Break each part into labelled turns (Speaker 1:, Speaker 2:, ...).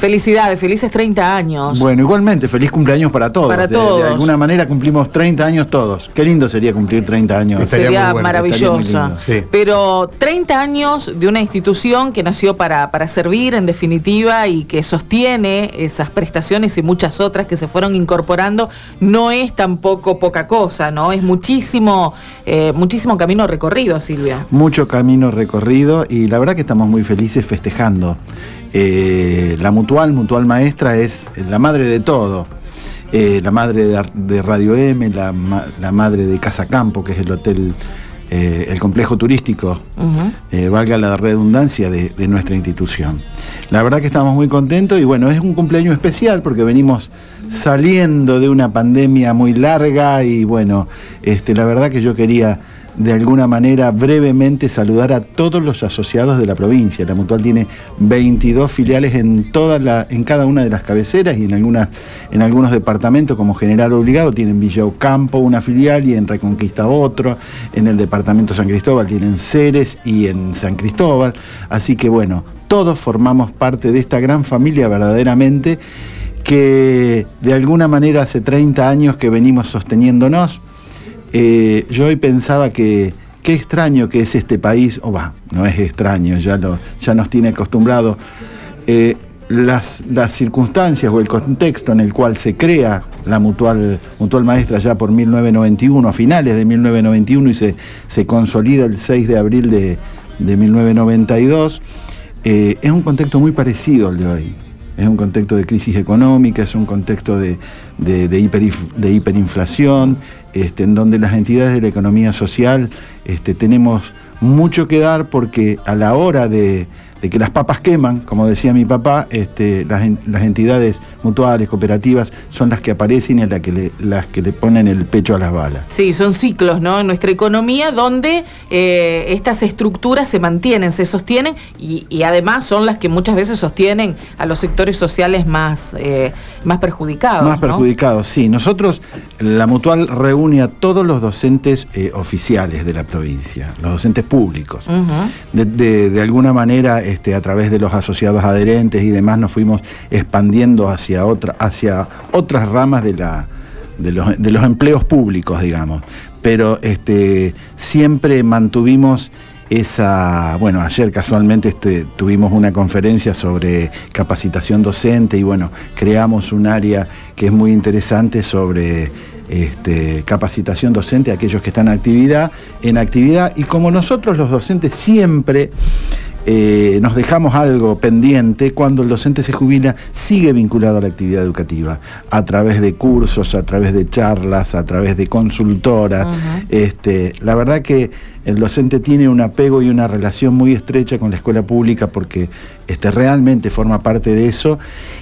Speaker 1: Felicidades, felices 30 años.
Speaker 2: Bueno, igualmente, feliz cumpleaños para todos.
Speaker 1: Para
Speaker 2: De-
Speaker 1: todos.
Speaker 2: De, alguna manera cumplimos 30 años todos. Qué lindo sería cumplir 30 años.
Speaker 3: Estaría
Speaker 1: Sería
Speaker 3: muy bueno,
Speaker 1: maravillosa.
Speaker 2: estaría muy
Speaker 3: lindo, sí.
Speaker 1: Pero 30 años de una institución que nació para, para servir, en definitiva, y que sostiene esas prestaciones y muchas otras que se fueron incorporando, no es tampoco poca cosa, ¿no? Es muchísimo, eh, muchísimo camino recorrido, Silvia.
Speaker 2: Mucho camino recorrido y la verdad que estamos muy felices festejando. Eh, la Mutual, Mutual Maestra, es la madre de todo. Eh, la madre de, Radio M, la, ma- la madre de Casa Campo, que es el hotel, eh, el complejo turístico, eh, valga la redundancia, de, de nuestra institución. La verdad que estamos muy contentos y bueno, es un cumpleaños especial porque venimos saliendo de una pandemia muy larga y bueno, este, la verdad que yo quería de alguna manera brevemente saludar a todos los asociados de la provincia. La Mutual tiene 22 filiales en, en cada una de las cabeceras y en, algunas, en algunos departamentos como general obligado tienen Villa Ocampo una filial y en Reconquista otro, en el departamento San Cristóbal tienen Ceres y en San Cristóbal. Así que bueno, todos formamos parte de esta gran familia verdaderamente que de alguna manera hace 30 años que venimos sosteniéndonos. Eh, yo hoy pensaba que qué extraño que es este país, o va, no es extraño, ya, nos tiene acostumbrado. Eh, las, las circunstancias o el contexto en el cual se crea la mutual, mutual maestra ya por 1991, a finales de 1991 y se, se consolida el 6 de abril de, de 1992, eh, es un contexto muy parecido al de hoy. Es un contexto de crisis económica, es un contexto de, de- hiperif- de hiperinflación, este, en donde las entidades de la economía social este, tenemos mucho que dar porque a la hora de, de que las papas queman, como decía mi papá, este, las, en- las entidades mutuales, cooperativas, son las que aparecen y las que, le, las que le ponen el pecho a las balas.
Speaker 1: Sí, son ciclos, ¿no? En nuestra economía donde eh, estas estructuras se mantienen, se sostienen y, y además son las que muchas veces sostienen a los sectores sociales más, eh, más perjudicados.
Speaker 2: Más
Speaker 1: ¿no?
Speaker 2: perjudicados, sí. Nosotros, la Mutual reúne a todos los docentes eh, oficiales de la provincia, los docentes públicos. De- de alguna manera, este, a través de los asociados adherentes y demás, nos fuimos expandiendo hacia, otra, hacia otras ramas de, la, de, los, de los empleos públicos, digamos. Pero este, siempre mantuvimos esa, bueno, ayer casualmente este, tuvimos una conferencia sobre capacitación docente y bueno, creamos un área que es muy interesante sobre este, capacitación docente aquellos que están actividad, en actividad y como nosotros los docentes siempre eh, nos dejamos algo pendiente, cuando el docente se jubila, sigue vinculado a la actividad educativa, a través de cursos, a través de charlas, a través de consultoras. este, la verdad que el docente tiene un apego y una relación muy estrecha con la escuela pública porque este, realmente forma parte de eso.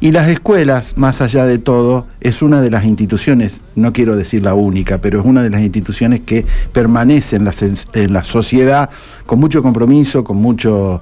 Speaker 2: Y las escuelas, más allá de todo, es una de las instituciones, no quiero decir la única, pero es una de las instituciones que permanece en la, sen- en la sociedad con mucho compromiso, con mucho,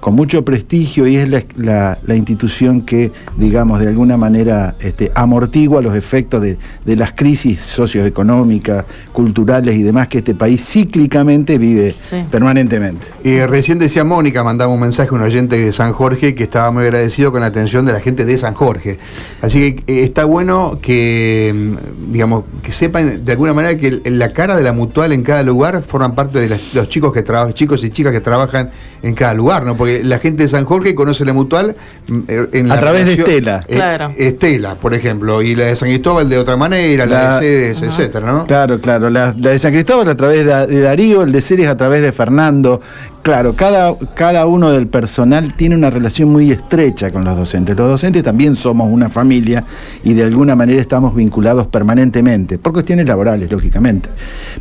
Speaker 2: con mucho prestigio y es la, la- la institución que, digamos, de alguna manera este, amortigua los efectos de, de las crisis socioeconómicas, culturales y demás que este país cíclicamente vive
Speaker 1: Sí.
Speaker 2: permanentemente.
Speaker 3: Y recién decía Mónica, mandaba un mensaje a un oyente de San Jorge que estaba muy agradecido con la atención de la gente de San Jorge. Así que eh, está bueno que, mm, digamos, que sepan de alguna manera que la cara de la mutual en cada lugar forman parte de las- los chicos que trabajan, chicos y chicas que trabajan en cada lugar, ¿no? Porque la gente de San Jorge conoce la mutual mm, eh, en
Speaker 2: A
Speaker 3: la
Speaker 2: través de Estela.
Speaker 3: eh,
Speaker 1: Claro.
Speaker 3: Estela, por ejemplo, y la de San Cristóbal de otra manera, la,
Speaker 2: La-
Speaker 3: de Ceres, etcétera, ¿no?
Speaker 2: Claro, claro. La, la de San Cristóbal a través de, de Darío, el de Ceres a través de Fernando. Claro, cada, cada uno del personal tiene una relación muy estrecha con los docentes. Los docentes también somos una familia y de alguna manera estamos vinculados permanentemente, por cuestiones laborales, lógicamente.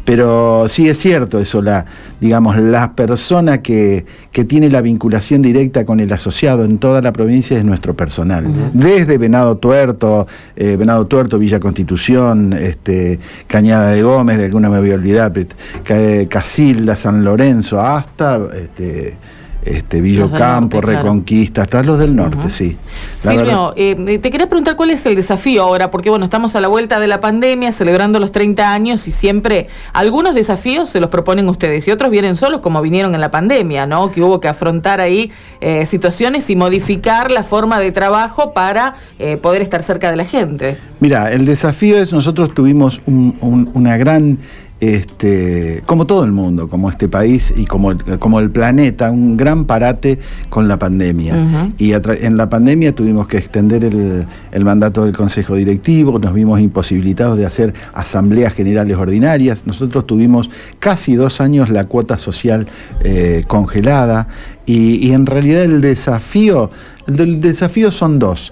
Speaker 2: Pero sí es cierto eso, la, digamos, la persona que, que tiene la vinculación directa con el asociado en toda la provincia es nuestro personal. Desde Venado Tuerto, eh, Venado Tuerto, Villa Constitución, este, Cañada de Gómez, de alguna me voy a olvidar, Casilda, San Lorenzo, hasta este, este, Villocampo, Reconquista, hasta los del norte, sí.
Speaker 1: Silvio, eh, te quería preguntar cuál es el desafío ahora, porque bueno, estamos a la vuelta de la pandemia, celebrando los 30 años y siempre algunos desafíos se los proponen ustedes y otros vienen solos como vinieron en la pandemia, ¿no? Que hubo que afrontar ahí eh, situaciones y modificar la forma de trabajo para eh, poder estar cerca de la gente.
Speaker 2: Mira, el desafío es, nosotros tuvimos una gran este, como todo el mundo, como este país y como el, como el planeta, un gran parate con la pandemia. Y en la pandemia tuvimos que extender el, mandato del Consejo Directivo, nos vimos imposibilitados de hacer asambleas generales ordinarias. Nosotros tuvimos casi dos años la cuota social eh, congelada y, en realidad el desafío, el, desafío son dos.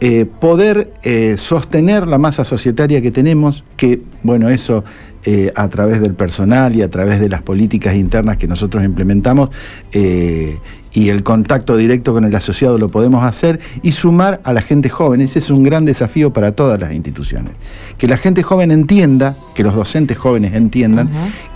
Speaker 2: Eh, poder eh, sostener la masa societaria que tenemos, que bueno, eso eh, a través del personal y a través de las políticas internas que nosotros implementamos eh, y el contacto directo con el asociado lo podemos hacer y sumar a la gente joven. Ese es un gran desafío para todas las instituciones. Que la gente joven entienda, que los docentes jóvenes entiendan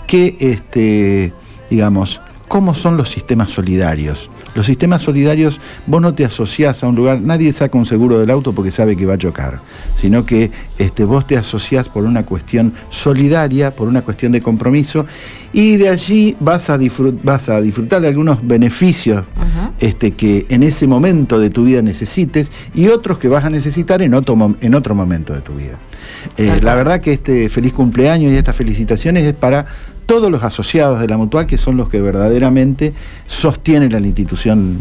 Speaker 2: que, este, digamos, cómo son los sistemas solidarios. Los sistemas solidarios, vos no te asociás a un lugar, nadie saca un seguro del auto porque sabe que va a chocar, sino que este, vos te asociás por una cuestión solidaria, por una cuestión de compromiso, y de allí vas a, vas a disfrutar de algunos beneficios este, que en ese momento de tu vida necesites y otros que vas a necesitar en otro, en otro momento de tu vida. Eh, la verdad que este feliz cumpleaños y estas felicitaciones es para todos los asociados de la mutual que son los que verdaderamente sostienen la institución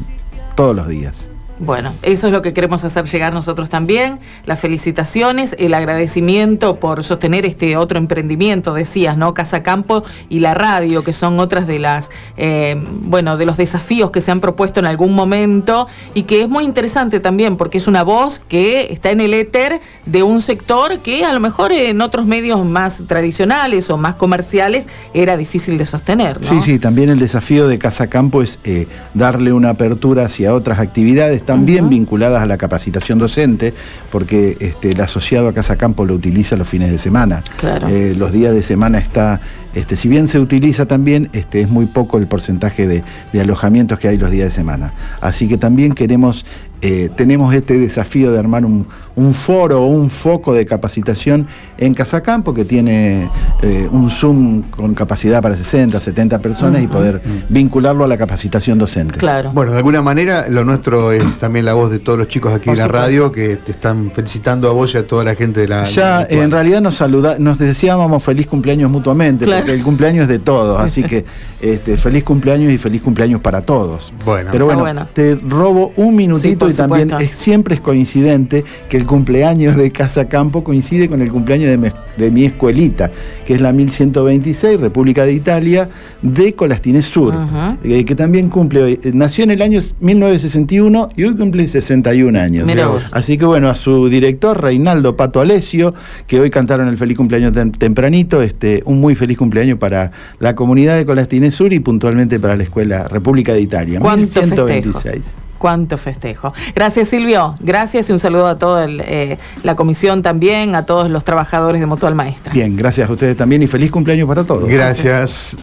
Speaker 2: todos los días.
Speaker 1: Bueno, eso es lo que queremos hacer llegar nosotros también. Las felicitaciones, el agradecimiento por sostener este otro emprendimiento, decías, ¿no? Casa Campo y la radio, que son otras de las, eh, bueno, de los desafíos que se han propuesto en algún momento y que es muy interesante también porque es una voz que está en el éter de un sector que a lo mejor en otros medios más tradicionales o más comerciales era difícil de sostener.
Speaker 2: Sí, sí, también el desafío de Casa Campo es eh, darle una apertura hacia otras actividades también vinculadas a la capacitación docente, porque este, el asociado a Casa Campo lo utiliza los fines de semana. Eh, los días de semana está, este, si bien se utiliza también, este, es muy poco el porcentaje de, de alojamientos que hay los días de semana. Así que también queremos eh, tenemos este desafío de armar un, foro o un foco de capacitación en Casacampo que tiene eh, un Zoom con capacidad para 60, 70 personas y poder vincularlo a la capacitación docente.
Speaker 3: Claro. Bueno, de alguna manera lo nuestro es también la voz de todos los chicos aquí en la radio que te están felicitando a vos y a toda la gente de la...
Speaker 2: Ya, en realidad nos saluda, nos decíamos feliz cumpleaños mutuamente, porque el cumpleaños es de todos, así que este, feliz cumpleaños y feliz cumpleaños para todos. Bueno, pero bueno, te robo un minutito y también siempre es coincidente que el cumpleaños de Casa Campo coincide con el cumpleaños de mi, escuelita, que es la 1126, República de Italia, de Colastines Sur, eh, que también cumple hoy. Eh, nació en el año 1961 y hoy cumple 61 años. Así que bueno, a su director, Reinaldo Pato Alesio, que hoy cantaron el feliz cumpleaños tempranito, este, un muy feliz cumpleaños para la comunidad de Colastines Sur y puntualmente para la Escuela República de Italia.
Speaker 1: 1126 cuánto festejo. Gracias Silvio, gracias y un saludo a toda eh, la comisión también, a todos los trabajadores de Mutual Maestra.
Speaker 2: Bien, gracias a ustedes también y feliz cumpleaños para todos.
Speaker 3: gracias.